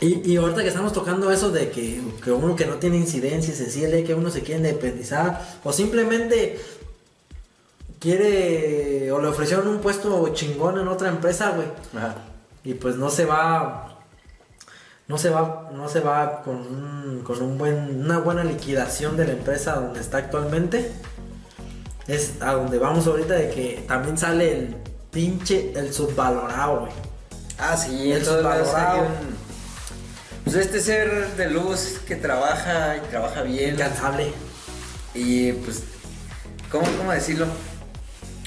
Y, y ahorita que estamos tocando eso de que, que uno que no tiene incidencia se siente que uno se quiere independizar o simplemente quiere o le ofrecieron un puesto chingón en otra empresa, güey. Ajá. Y pues no se va no se va no se va con un, con un buen una buena liquidación de la empresa donde está actualmente. Es a donde vamos ahorita de que también sale el pinche el subvalorado, güey. Ah, sí, El entonces subvalorado. Pues este ser de luz que trabaja y trabaja bien. Incansable. Y pues, ¿cómo, ¿cómo decirlo?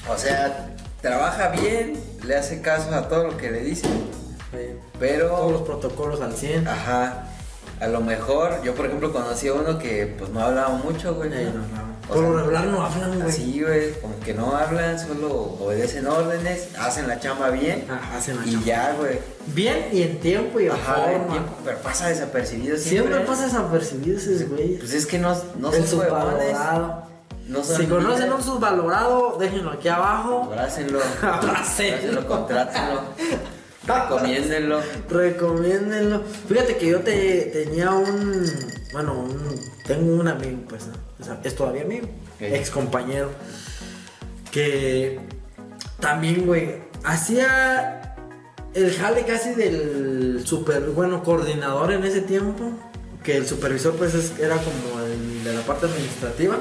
O sea, trabaja bien, le hace caso a todo lo que le dicen, pero... Todos los protocolos al 100. Ajá. A lo mejor, yo por ejemplo conocí a uno que pues no hablaba mucho, güey. Ey, no, no. Por lo regular no hablan, güey. Así, güey, como que no hablan, solo obedecen órdenes, hacen la chamba bien Ajá, hacen la y chamba. ya, güey. Bien y en tiempo y en Ajá, forma. tiempo, pero pasa desapercibido siempre. Siempre pasa desapercibido ese güey. Pues es que no, no son huevones. subvalorado. No son Si conocen un subvalorado, déjenlo aquí abajo. Abrácenlo. Abrácenlo. Abrácenlo, contrátenlo. Recomiéndenlo. Recomiéndenlo. Fíjate que yo te, tenía un. Bueno, un- tengo un amigo, pues, ¿no? O sea, es todavía amigo. Ok. Ex compañero. Que también, güey, hacía el jale casi del super, bueno, coordinador en ese tiempo. Que el supervisor, pues, es- era como el de la parte administrativa.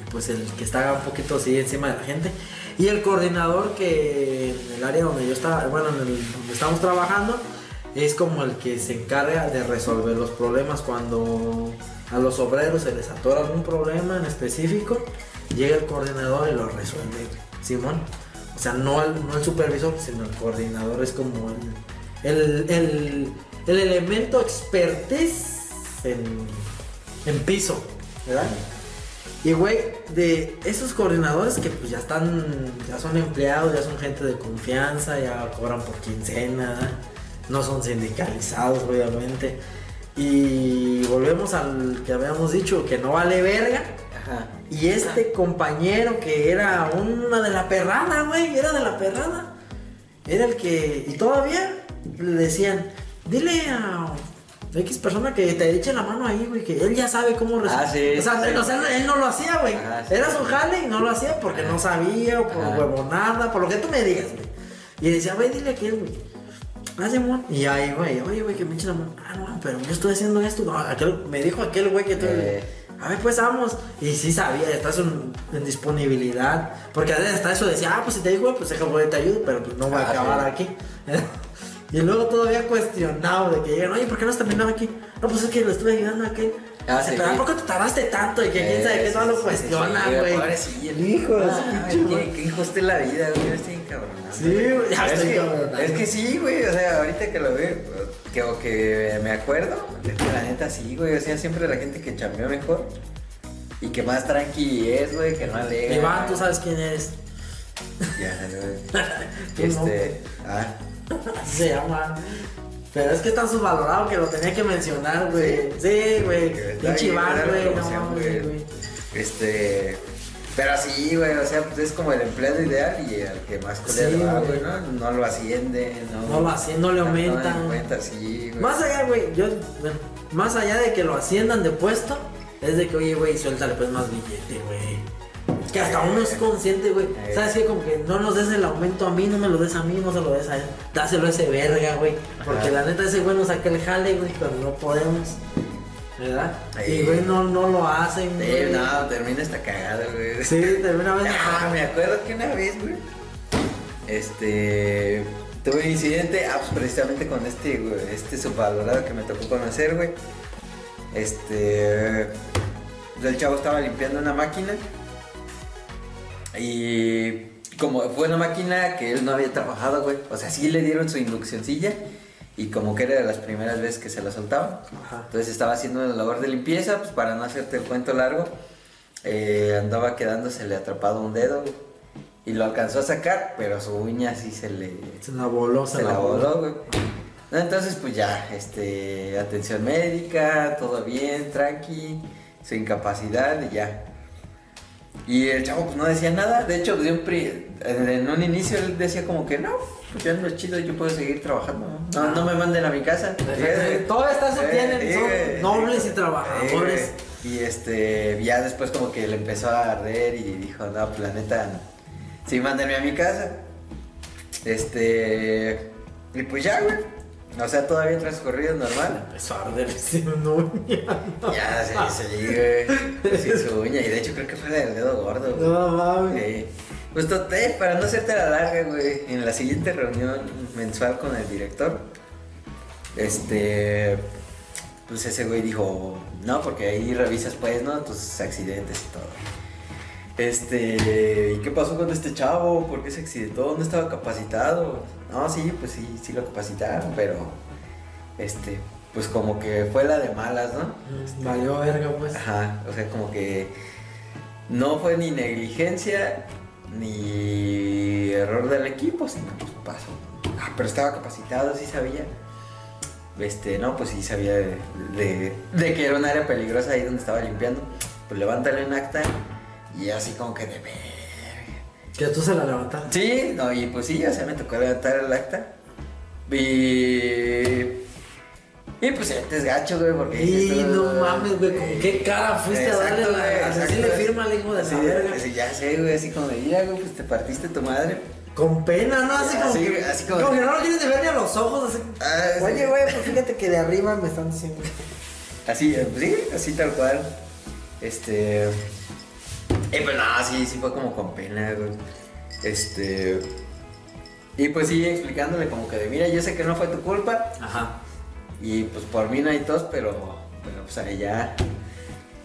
Y pues el que está un poquito así encima de la gente. Y el coordinador que en el área donde yo estaba, bueno, en el, donde estamos trabajando, es como el que se encarga de resolver los problemas cuando a los obreros se les atora algún problema en específico, llega el coordinador y lo resuelve. Simón. O sea, no el, no el supervisor, sino el coordinador es como el, el, el, el elemento expertez en, en piso, ¿verdad? Y güey, de esos coordinadores que pues ya están, ya son empleados, ya son gente de confianza, ya cobran por quincena, no son sindicalizados obviamente. Y volvemos al que habíamos dicho, que no vale verga. Ajá. Y este compañero que era una de la perrada, güey, era de la perrada. Era el que, y todavía le decían, dile a X persona que te eche la mano ahí, güey, que él ya sabe cómo Ah, sí, O sea, sí. él, o sea, él no lo hacía, güey. Sí. Era su jale y no lo hacía porque no sabía o por huevonada, por lo que tú me digas, güey. Y decía, güey, dile a aquel, güey. Ah, Simón. Y ahí, güey, oye, güey, que me eche la mano. Ah, no, pero yo estoy haciendo esto. No, aquel, me dijo aquel güey que tú. Eh. A ver, pues vamos. Y sí sabía, estás en, en disponibilidad. Porque hasta eso decía, ah, pues si te digo, pues deja, güey, te ayudo, pero pues no voy a Ah, acabar aquí. y luego todavía cuestionado de que llegan, oye, ¿por qué no has terminado aquí? No, pues es que le estuve ayudando a aquel. Ah, sí, pero sí. ¿por qué te tardaste tanto? Y que quién sabe qué, Eh, no lo cuestiona, güey. Hijo Ah, qué- madre. Qué injusta es la vida, güey. Estoy encabronado. Sí, güey, ya es estoy que, encabronado. es que sí, güey. O sea, ahorita que lo veo, que, o que me acuerdo, es que la neta sí, güey. O sea, siempre la gente que chambeó mejor y que más tranqui es, güey, que no alega. Iván, tú sabes quién eres. Ya, güey. Este. Ah, se llama. Pero es que está subvalorado que lo tenía que mencionar, güey. Sí, güey. Pinche ¿verdad? güey. No. Este. Pero sí, güey, o sea, pues es como el empleado ideal y el que más culero Sí, va, güey. ¿no? No lo asciende, no. No lo asciende, no le no aumentan. le cuenta, sí, güey. Más allá, güey, yo, bueno, más allá de que lo asciendan de puesto, es de que, oye, güey, suéltale pues más billete, güey. Que hasta uno es consciente, güey. ¿Sabes qué? Como que no nos des el aumento a mí, no me lo des a mí, no se lo des a él. Dáselo a ese verga, güey. Porque la neta ese güey nos saca el jale, güey, pero no podemos. ¿Verdad? Sí. Y, güey, no, no lo hacen, Sí, güey. no, termina esta cagada, güey. Sí, termina vez. Ah, me acuerdo que una vez, güey. Este. Tuve un incidente, ah, pues precisamente con este, güey, este subvalorado que me tocó conocer, güey. Este. El chavo estaba limpiando una máquina. Y. Como fue una máquina que él no había trabajado, güey. O sea, sí le dieron su induccioncilla. Y como que era de las primeras veces que se la soltaban. Ajá. Entonces estaba haciendo una labor de limpieza, pues para no hacerte el cuento largo, eh, andaba quedándosele atrapado un dedo güey, y lo alcanzó a sacar, pero su uña sí se le Se la voló, se la voló, güey. No, entonces pues ya, este, atención médica, todo bien, tranqui, su incapacidad y ya. Y el chavo pues no decía nada. De hecho, pri- en un inicio él decía como que no, pues ya no es chido, yo puedo seguir trabajando. No, no me manden a mi casa. Todo está eso Eh, tienen, son nobles y trabajadores. y este, ya después como que le empezó a arder y dijo, no, pues la neta, sí, mándenme a mi casa. Este, y pues ya, güey. O sea, todavía transcurrido normal. Empezó a arder sin uña. Ya, sí, sí, güey. Sí, su uña. Y de hecho creo que fue del dedo gordo. güey. No mames. Sí. Pues total, para no hacerte la larga, güey, en la siguiente reunión mensual con el director, este, pues ese güey dijo, no, porque ahí revisas pues, ¿no? Tus accidentes y todo. Este, ¿y qué pasó con este chavo? ¿Por qué se accidentó? ¿Dónde estaba capacitado? No, sí, pues sí, sí lo capacitaron, pero, este, pues como que fue la de malas, ¿no? Mm, Valió verga, pues. Ajá, o sea, como que no fue ni negligencia ni error del equipo, sino pues pasó. Ah, pero estaba capacitado, sí sabía. Este, no, pues sí sabía de, de- de que era un área peligrosa ahí donde estaba limpiando. Pues levántale un acta y así como que de ver. Que tú se la levantaste. Sí, no, y pues sí, o sea, me tocó levantar el acta. Y. Y pues este es gacho, güey, porque. Y no mames, güey, ¿con qué cara fuiste a darle güey, la... Así le firma al hijo de Sí, la verga. sí, ya sé, güey, así como de, mira, güey, pues te partiste tu madre. Con pena, ¿no? Así como Así, que... así como- como que no lo quieres de ver ni a los ojos, así... Ah. Oye, güey, pues fíjate que de arriba me están diciendo... Así, pues sí, así tal cual. Este. Y pues nada, sí, sí fue como con pena, güey. Este. Y pues sí, explicándole como que de, mira, yo sé que no fue tu culpa. Ajá. Y pues por mí no hay tos, pero, pero pues ahí ya.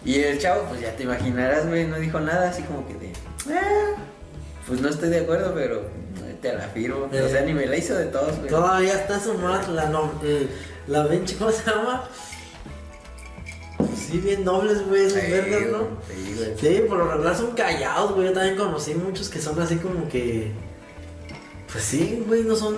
Y el chavo, pues ya te imaginarás, güey, no dijo nada, así como que de. "Ah, pues no estoy de acuerdo, pero eh, te la firmo. O sea, ni me la hizo de todos, güey. Todavía está su madre, la, no, eh, la bench, ¿cómo se llama? Sí, bien nobles, güey, esos Sí, vergas, ¿no? Sí, güey. Sí, por lo regular son callados, güey. Yo también conocí muchos que son así como que. Pues sí, güey, no son.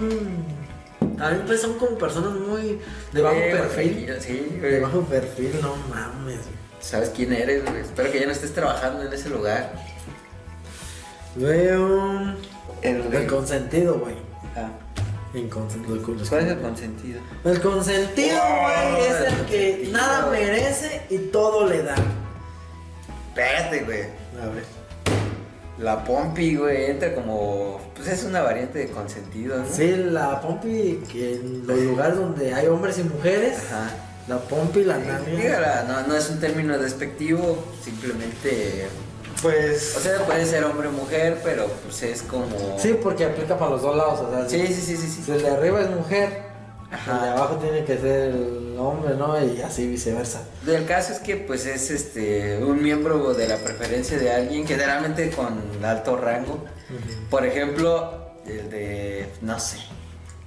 También pues son como personas muy de bajo perfil. güey, Sí, De güey. bajo perfil, no mames. Sabes quién eres, güey. Espero que ya no estés trabajando en ese lugar. Veo. El, El consentido, güey. Ah, Inconsentido. ¿Cuál es el consentido? El consentido, güey, es el que nada merece y todo le da. Espérate, güey. A ver. La Pompi, güey, entra como. Pues es una variante de consentido, ¿no? Sí, la pompi, que en los lugares donde hay hombres y mujeres, Ajá. la pompi, la navia. Dígala, no, no es un término despectivo, simplemente. Pues. O sea, puede ser hombre o mujer, pero pues es como. Sí, porque aplica para los dos lados, o sea, sí, si, sí, sí, sí. sí. si el de arriba es mujer, Ajá. el de abajo tiene que ser el hombre, ¿no? Y así viceversa. El caso es que pues es este un miembro de la preferencia de alguien, generalmente con alto rango. Por ejemplo, el de, no sé,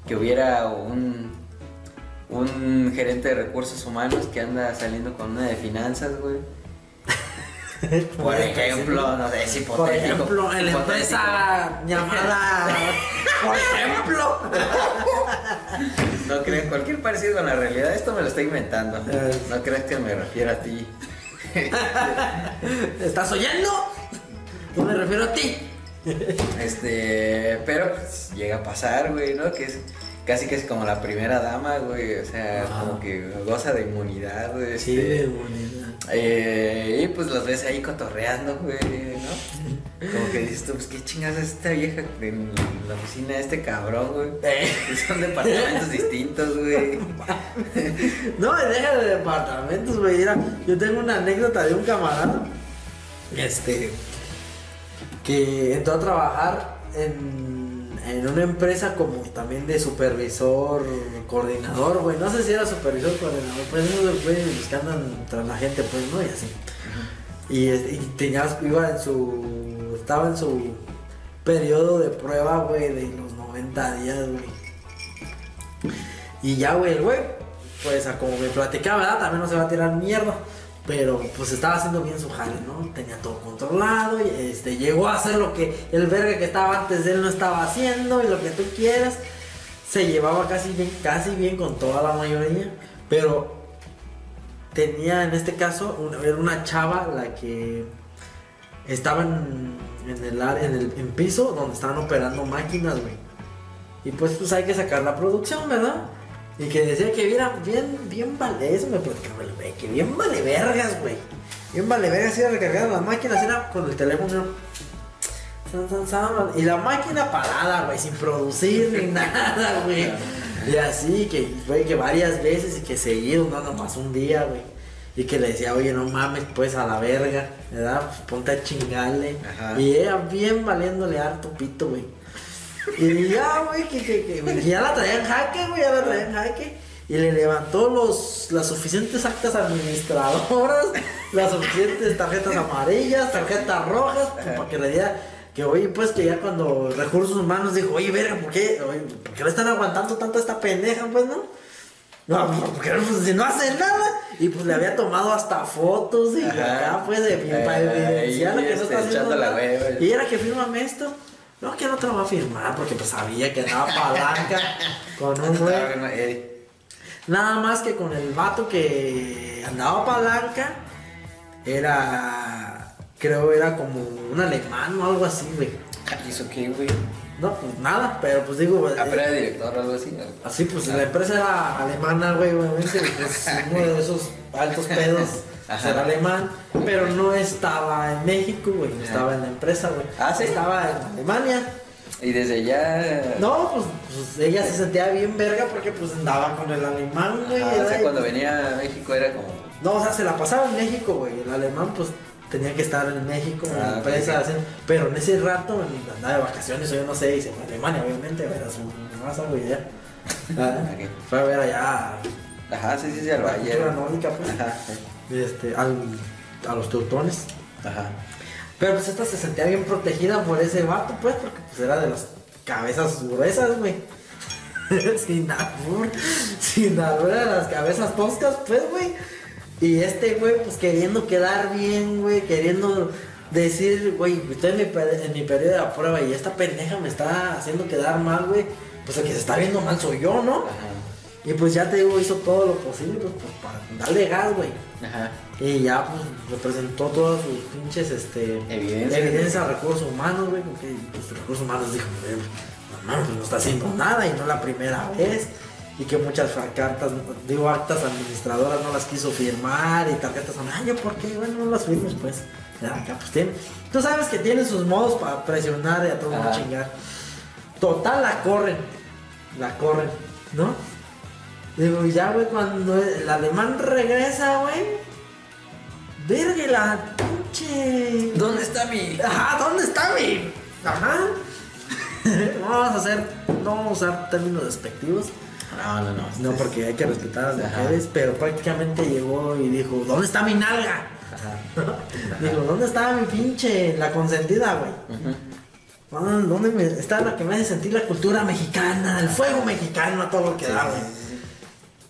que hubiera un, un gerente de recursos humanos que anda saliendo con una de finanzas, güey. Por ejemplo, no sé, es hipotético. Por ejemplo, en la empresa llamada. Por ejemplo. No crean, cualquier parecido con la realidad, esto me lo estoy inventando. No creas que me refiero a ti. ¿Estás oyendo? No me refiero a ti. Este, pero pues, llega a pasar, güey, ¿no? Que es casi que es como la primera dama, güey. O sea, como que goza de inmunidad, güey. Sí, este, de bonita. Eh, y pues los ves ahí cotorreando, güey, ¿no? Como que dices tú, pues qué chingados es esta vieja en la oficina de este cabrón, güey. Y son departamentos distintos, güey. No, me deja de departamentos, güey. Mira, yo tengo una anécdota de un camarada. Este. Que entró a trabajar en, en una empresa como también de supervisor, coordinador, güey. No sé si era supervisor coordinador, pues esos güeyes que andan tras la gente, pues, ¿no? Y así. Y, este, y tenía, iba en su. Estaba en su periodo de prueba, güey, de los 90 días, güey. Y ya, güey, el güey, pues como me platicaba, ¿verdad? También no se va a tirar mierda. Pero pues estaba haciendo bien su jale, ¿no? Tenía todo controlado y este, llegó a hacer lo que el verga que estaba antes de él no estaba haciendo y lo que tú quieras. Se llevaba casi bien, casi bien con toda la mayoría. Pero tenía en este caso una, era una chava la que estaban en el, ar- en el en piso donde estaban operando máquinas, güey. Y pues, pues hay que sacar la producción, ¿verdad? Y que decía que era bien, bien vale, eso me platicaba el güey, que bien vale vergas, güey. Bien vale vergas, ir a recargar las máquinas, era con el teléfono. san, san, san, y la máquina parada, güey, sin producir ni nada, güey. Y así, que, güey, que varias veces y que seguido, no nomás un día, güey. Y que le decía, oye, no mames, pues a la verga, ¿verdad? Pues ponte a chingarle. Ajá. Y ella bien valiéndole harto pito, güey. Y ya, güey, que, que, que, ya la traía en jaque, güey, ya la traía en jaque. Y le levantó los, las suficientes actas administradoras, las suficientes tarjetas amarillas, tarjetas rojas, pues, para que le diera. Que oye, pues que ya cuando recursos humanos dijo, oye, verga, ¿por qué, oye, ¿por qué le están aguantando tanto a esta pendeja, pues, no? No, porque pues, si no hace nada. Y pues le había tomado hasta fotos y Ajá. acá, pues, de, para evidenciar que no este, está haciendo la nada. Y era que fírmame esto. No, que no te lo va a firmar porque pues sabía que daba palanca con un güey. Ah, eh, Nada más que con el vato que andaba palanca era, creo era como un alemán o algo así, güey. ¿Hizo qué, güey? No, pues nada, pero pues digo, Ah, pero eh, era director o algo así. ¿no? así pues la empresa era alemana, güey, obviamente, y, pues uno de esos altos pedos Ajá. era alemán, pero no estaba en México, güey, no estaba en la empresa, güey. Ah, ¿sí? Estaba en Alemania. Y desde ya. No, pues, pues, ella se sentía bien verga porque pues andaba con el alemán, güey. Ajá, o sea, cuando venía a México era como. No, o sea, se la pasaba en México, güey. El alemán, pues, tenía que estar en México, en Ah, la empresa, ok. haciendo- pero en ese rato andaba de vacaciones, o yo no sé, y se fue a Alemania, obviamente, a ver a su raza, güey, ya. Ah. Fue a ver allá Ajá, sí, sí, sí, al valle. nórdica, pues, Ajá, este, al, a los teutones. ajá. Pero pues esta se sentía bien protegida por ese vato, pues, porque pues era de las cabezas gruesas, güey. sin albur, sin albur, de las cabezas toscas, pues, güey. Y este, güey, pues queriendo quedar bien, güey, queriendo decir, güey, estoy en mi, en mi periodo de prueba y esta pendeja me está haciendo quedar mal, güey. Pues el que se está viendo mal soy yo, ¿no? Ajá. Y pues ya te digo, hizo todo lo posible, pues, pues, para darle gas, güey. Ajá. Y ya pues representó todas sus pinches este Evidencia. evidencia a recursos humanos, güey, porque pues, recursos humanos dijo, "Eh, no mames, pues no está haciendo nada y no la primera vez. Y que muchas cartas, digo, actas administradoras no las quiso firmar y tarjetas, ay, yo por qué, bueno, no las firmes, pues. Ya, acá pues tiene. Tú sabes que tiene sus modos para presionar y a todo mundo chingar. Total, la corren. La corren, ¿no? Digo, y ya, güey, cuando el alemán regresa, güey. Verga, la pinche. ¿Dónde está mi.? Ajá, ¿dónde está mi? Ajá. no vamos a hacer. No vamos a usar términos despectivos. No, no, no. No, porque hay que respetar a las Ajá. mujeres. Pero prácticamente llegó y dijo: ¿Dónde está mi nalga? Ajá. Dijo: ¿Dónde está mi pinche? La consentida, güey. Ah, ¿Dónde me- está la que me hace sentir la cultura mexicana? El fuego mexicano a todo lo que da, güey.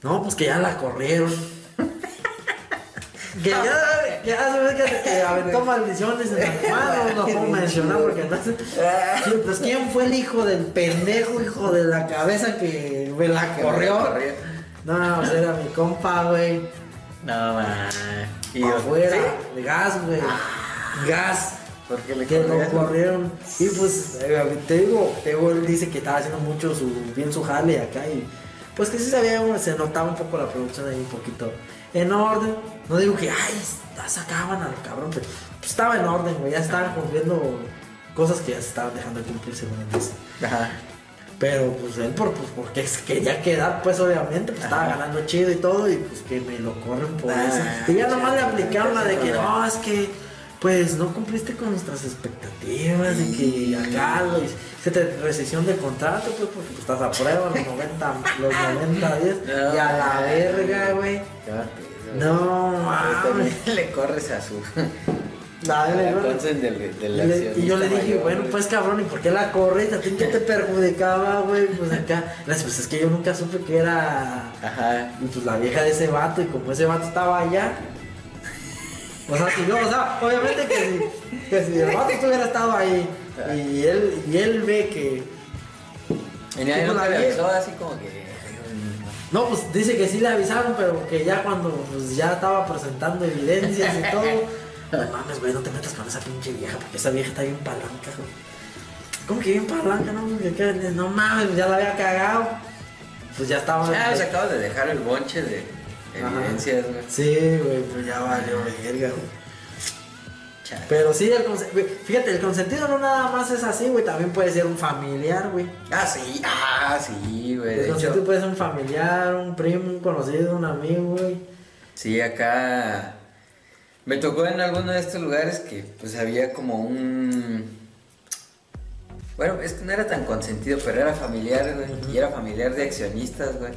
No, pues que ya la corrieron. que ya, ya se ve que, que aventó maldiciones en las manos, no puedo mencionar porque no sé. Sí, Pues quién fue el hijo del pendejo, hijo de la cabeza que me la corrió. No, pues era mi compa, güey. No, man. Y afuera, ¿Sí? gas, güey. Gas. ¿Por qué le Que lo corrieron? corrieron. Y pues, eh, te digo, te digo, él dice que estaba haciendo mucho su, bien su jale acá y pues que sí sabía, se notaba un poco la producción ahí un poquito en orden. No digo que, ay, sacaban al cabrón, pero pues, estaba en orden, güey, ya estaban cumpliendo cosas que ya se estaban dejando de cumplir según dice. Ajá. Pero pues él por, pues, porque quería quedar, pues obviamente, pues estaba ganando chido y todo, y pues que me lo corren por Ah, eso. Y ya nomás le aplicaron la de que no, es que pues no cumpliste con nuestras expectativas, de que acá lo se te rescisión de contrato, pues porque pues, estás a prueba los 90, los 90 días, No, y a la verga, güey. No, mames. le corres a su. La del, del Y, le- y yo le dije, mayor, bueno, pues cabrón, ¿y por qué la corres? ¿A ti qué te perjudicaba, güey? Pues acá, pues es que yo nunca supe que era Ajá. pues la vieja de ese vato, y como ese vato estaba allá. O sea, si yo, o sea, obviamente que si, que si el vato estuviera estado ahí y él, y él ve que. La le vieja. avisó así como que. No, pues dice que sí le avisaron, pero que ya cuando pues, ya estaba presentando evidencias y todo, no mames, güey, no te metas con esa pinche vieja, porque esa vieja está bien palanca, güey. ¿Cómo que bien palanca? No, que- no mames, ya la había cagado. Pues ya estaba. Ah, se acaba de dejar el bonche de. Evidencias, güey. Sí, güey, pues ya valió verga, güey. Pero sí, el conse- güey, fíjate, el consentido no nada más es así, güey, también puede ser un familiar, güey. Ah, sí, ah, sí, güey. El De consentido hecho, puede ser un familiar, un primo, un conocido, un amigo, güey. sí, acá me tocó en alguno de estos lugares que pues había como un... Bueno, es que no era tan consentido, pero era familiar, güey. Y era familiar de accionistas, güey.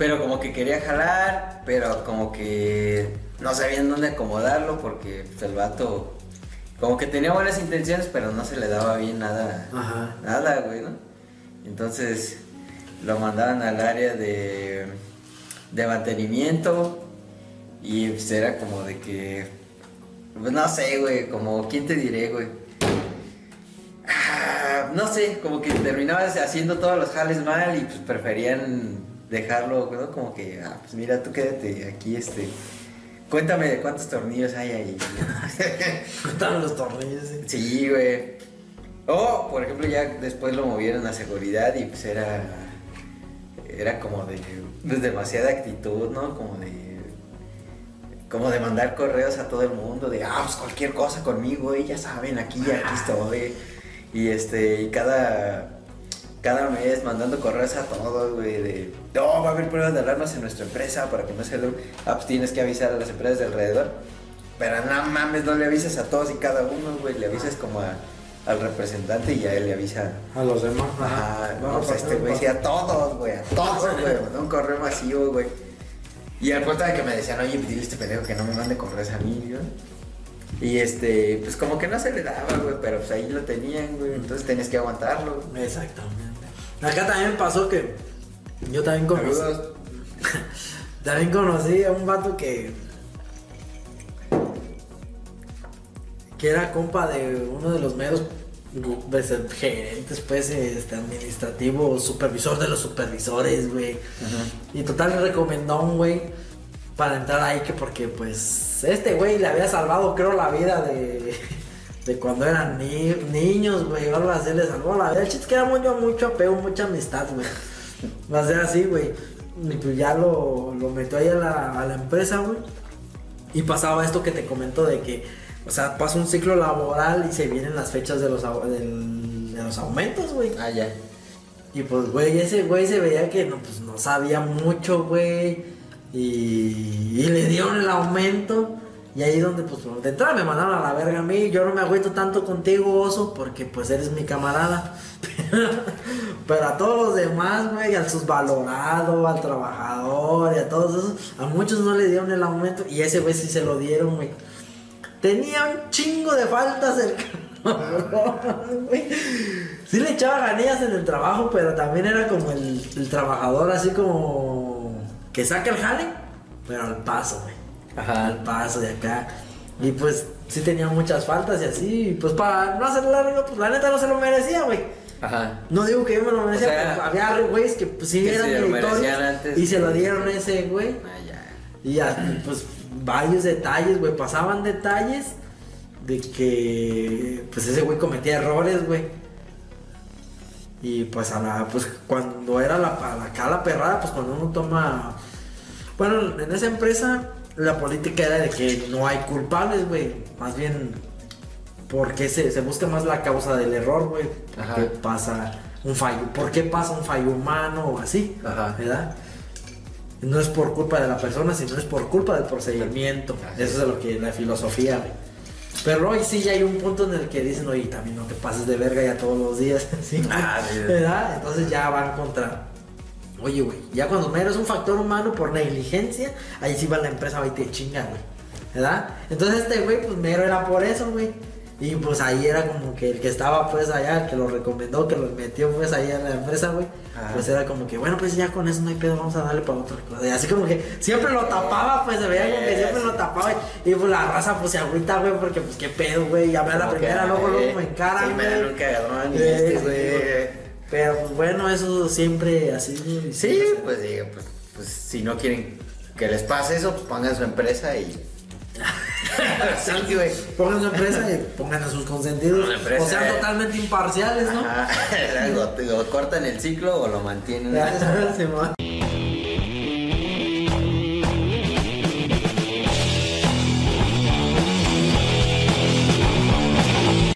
Pero como que quería jalar, pero como que no sabían dónde acomodarlo porque pues, el vato como que tenía buenas intenciones, pero no se le daba bien nada. Ajá. Nada, güey, ¿no? Entonces lo mandaban al área de, de mantenimiento y pues era como de que, pues no sé, güey, como, ¿quién te diré, güey? Ah, no sé, como que terminabas haciendo todos los jales mal y pues preferían dejarlo, ¿no? Como que, ah, pues mira, tú quédate aquí, este, cuéntame de cuántos tornillos hay ahí. Estaban los tornillos, sí. Sí, güey. O, por ejemplo, ya después lo movieron a seguridad y pues era. Era como de. Pues demasiada actitud, ¿no? Como de. Como de mandar correos a todo el mundo, de, ah, pues cualquier cosa conmigo, güey, ya saben, aquí, aquí estoy. Y este, y cada. Cada mes mandando correos a todos, güey, de, no, va a haber pruebas de alarmas en nuestra empresa para que no se lo. Ah, pues tienes que avisar a las empresas de alrededor. Pero no mames, no le avisas a todos y cada uno, güey. Le avisas como a- al representante y a él le avisa. A los demás. Ajá, No, pues pasa, este güey, sí, a todos, güey, a todos, güey. Mandó un correo masivo, güey. Y al punto de que me decían, oye, pues dile a este pendejo que no me mande correos a mí, güey. Y este, pues como que no se le daba, güey, pero pues ahí lo tenían, güey. Entonces tenías que aguantarlo. Exactamente. Acá también pasó que yo también conocí. También conocí a un vato que. que era compa de uno de los meros pues, gerentes, pues, este, administrativo, supervisor de los supervisores, güey. Y total recomendó a un güey para entrar ahí que porque, pues, este güey le había salvado, creo, la vida de. De cuando eran ni- niños, güey, o algo así, le salvó la vida. El chiste es que era mucho, mucho apego, mucha amistad, güey. Va a ser así, güey. Y pues ya lo, lo metió ahí a la, a la empresa, güey. Y pasaba esto que te comento de que, o sea, pasa un ciclo laboral y se vienen las fechas de los, del- de los aumentos, güey. Ah, ya. Y pues, güey, ese güey se veía que no, pues, no sabía mucho, güey. Y, y le dieron el aumento. Y ahí donde, pues, de entrada me mandaron a la verga a mí. Yo no me agüito tanto contigo, oso, porque pues eres mi camarada. Pero a todos los demás, güey, al subvalorado, al trabajador y a todos esos, a muchos no le dieron el aumento. Y ese güey sí se lo dieron, güey. Tenía un chingo de faltas el. Sí le echaba ganillas en el trabajo, pero también era como el, el trabajador así como que saca el jale, pero al paso, güey. Ajá. Al paso de acá. Y pues sí tenía muchas faltas y así. Y pues para no hacer largo, pues la neta no se lo merecía, güey. Ajá. No digo que yo me lo merecía, O sea, pero había güeyes que pues sí que eran antes. y se lo dieron a ese güey. Ah. Y ya, pues varios detalles, güey. Pasaban detalles de que pues ese güey cometía errores, güey. Y pues a la, pues cuando era la, a la, acá la perrada, pues cuando uno toma. Bueno, en esa empresa la política era de que no hay culpables, güey. Más bien, porque se, se busca más la causa del error, güey. ¿Por Ajá. qué pasa un fallo? ¿Por qué pasa un fallo humano o así? Ajá. ¿Verdad? No es por culpa de la persona, sino es por culpa del procedimiento. Así Eso es lo que la filosofía, güey. Pero hoy sí ya hay un punto en el que dicen, oye, también no te pases de verga ya todos los días, ¿sí? Ah. ¿verdad? Entonces ya van contra. Oye, güey, ya cuando me eres un factor humano por negligencia, ahí sí va la empresa, va y te chinga, güey. ¿Verdad? Entonces este güey, pues mero era por eso, güey. Y pues ahí era como que el que estaba pues allá, el que lo recomendó, que lo metió pues ahí en la empresa, güey. Ajá. Pues era como que, bueno, pues ya con eso no hay pedo, vamos a darle para otra cosa. Y así como que siempre lo tapaba, pues se veía como que siempre lo tapaba. Y pues la raza pues se agüita, güey, porque pues qué pedo, güey. Ya me la primera, que, luego, eh, luego me encaran, Sí, me güey. dan un cagadón y Sí, este, sí, güey. Pero pues bueno, eso siempre así. Sí, pues digo, pues, pues si no quieren que les pase eso, pues pongan su empresa y Sí, güey. Pongan su empresa y pongan a sus consentidos. Empresa, o sean eh. totalmente imparciales, ¿no? Ajá, o, o cortan el ciclo o lo mantienen.